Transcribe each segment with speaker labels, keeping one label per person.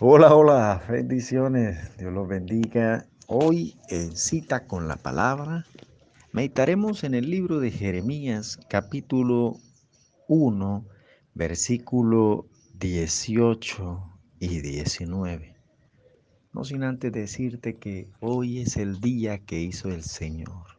Speaker 1: Hola, hola, bendiciones, Dios los bendiga. Hoy en cita con la palabra, meditaremos en el libro de Jeremías, capítulo 1, versículo 18 y 19. No sin antes decirte que hoy es el día que hizo el Señor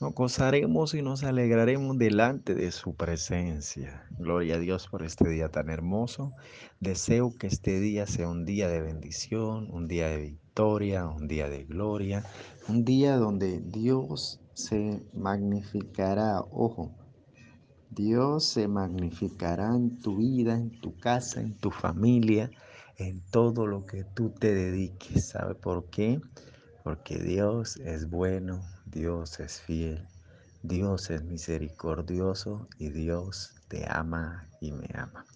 Speaker 1: nos gozaremos y nos alegraremos delante de su presencia. Gloria a Dios por este día tan hermoso. Deseo que este día sea un día de bendición, un día de victoria, un día de gloria, un día donde Dios se magnificará. Ojo, Dios se magnificará en tu vida, en tu casa, en tu familia, en todo lo que tú te dediques. ¿Sabe por qué? Porque Dios es bueno, Dios es fiel, Dios es misericordioso y Dios te ama y me ama.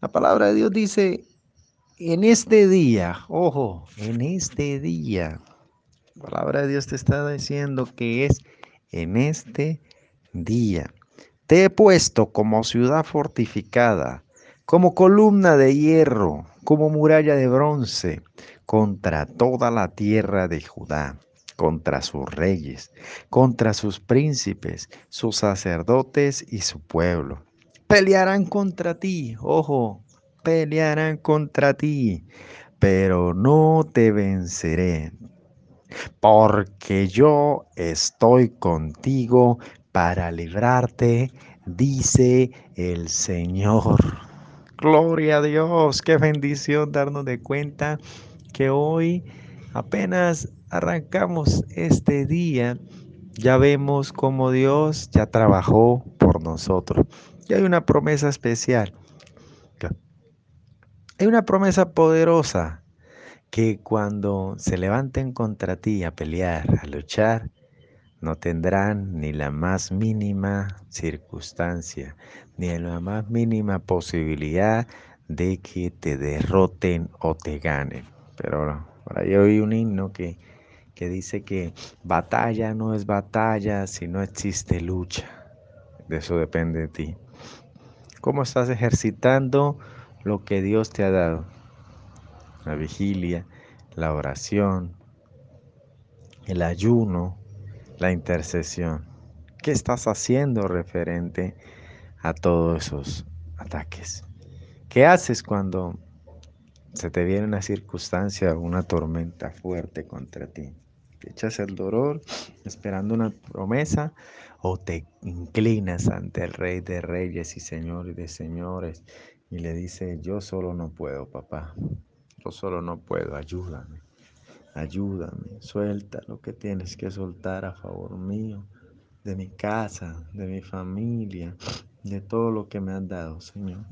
Speaker 1: La palabra de Dios dice, en este día, ojo, en este día, la palabra de Dios te está diciendo que es en este día. Te he puesto como ciudad fortificada, como columna de hierro, como muralla de bronce, contra toda la tierra de Judá, contra sus reyes, contra sus príncipes, sus sacerdotes y su pueblo. Pelearán contra ti, ojo, pelearán contra ti, pero no te venceré, porque yo estoy contigo para librarte, dice el Señor. Gloria a Dios, qué bendición darnos de cuenta que hoy apenas arrancamos este día, ya vemos cómo Dios ya trabajó por nosotros. Y hay una promesa especial. Hay una promesa poderosa que cuando se levanten contra ti a pelear, a luchar, no tendrán ni la más mínima circunstancia, ni la más mínima posibilidad de que te derroten o te ganen. Pero por ahí oí un himno que, que dice que batalla no es batalla si no existe lucha. De eso depende de ti. ¿Cómo estás ejercitando lo que Dios te ha dado? La vigilia, la oración, el ayuno, la intercesión. ¿Qué estás haciendo referente a todos esos ataques? ¿Qué haces cuando se te viene una circunstancia, una tormenta fuerte contra ti? ¿Te echas el dolor esperando una promesa o te inclinas ante el Rey de Reyes y Señor de Señores y le dices, yo solo no puedo, papá, yo solo no puedo, ayúdame? Ayúdame, suelta lo que tienes que soltar a favor mío, de mi casa, de mi familia, de todo lo que me has dado, Señor.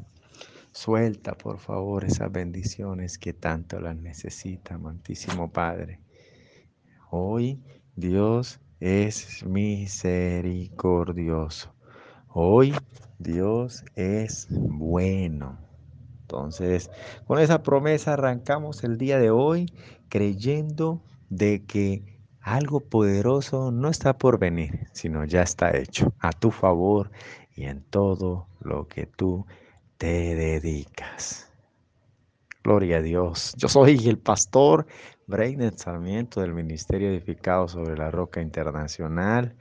Speaker 1: Suelta, por favor, esas bendiciones que tanto las necesita, amantísimo Padre. Hoy Dios es misericordioso. Hoy Dios es bueno. Entonces, con esa promesa arrancamos el día de hoy creyendo de que algo poderoso no está por venir, sino ya está hecho a tu favor y en todo lo que tú te dedicas. Gloria a Dios. Yo soy el pastor Breiner Sarmiento del Ministerio Edificado sobre la Roca Internacional.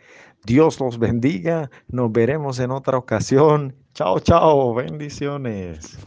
Speaker 1: Dios los bendiga. Nos veremos en otra ocasión. Chao, chao. Bendiciones.